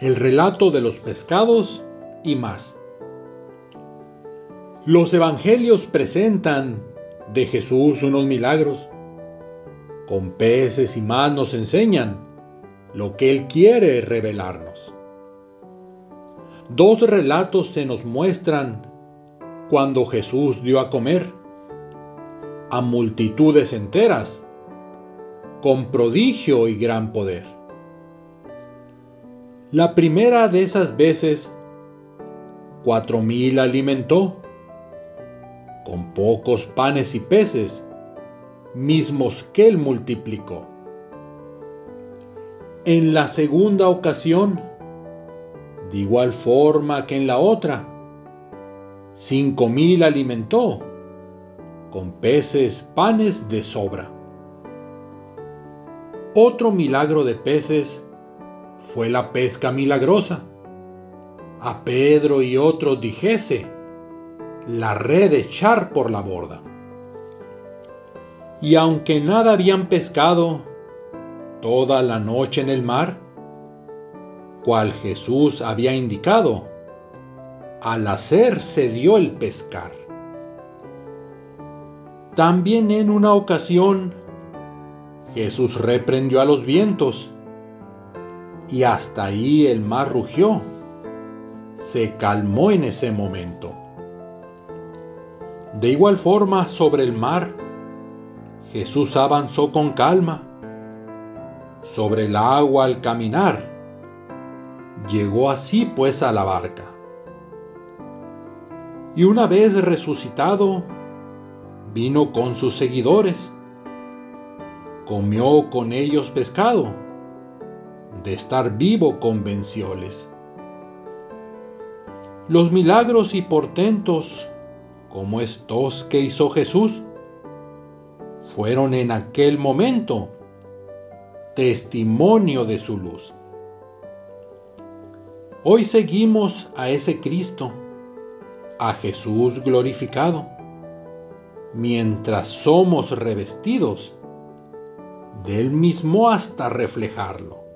el relato de los pescados y más. Los evangelios presentan de Jesús unos milagros. Con peces y más nos enseñan lo que Él quiere revelarnos. Dos relatos se nos muestran cuando Jesús dio a comer a multitudes enteras con prodigio y gran poder. La primera de esas veces, cuatro mil alimentó con pocos panes y peces, mismos que él multiplicó. En la segunda ocasión, de igual forma que en la otra, cinco mil alimentó con peces, panes de sobra. Otro milagro de peces fue la pesca milagrosa. A Pedro y otros dijese, la red echar por la borda. Y aunque nada habían pescado toda la noche en el mar, cual Jesús había indicado, al hacer se dio el pescar. También en una ocasión Jesús reprendió a los vientos y hasta ahí el mar rugió. Se calmó en ese momento. De igual forma, sobre el mar, Jesús avanzó con calma. Sobre el agua al caminar, llegó así pues a la barca. Y una vez resucitado, vino con sus seguidores, comió con ellos pescado, de estar vivo convencióles. Los milagros y portentos, como estos que hizo Jesús, fueron en aquel momento testimonio de su luz. Hoy seguimos a ese Cristo, a Jesús glorificado mientras somos revestidos del mismo hasta reflejarlo.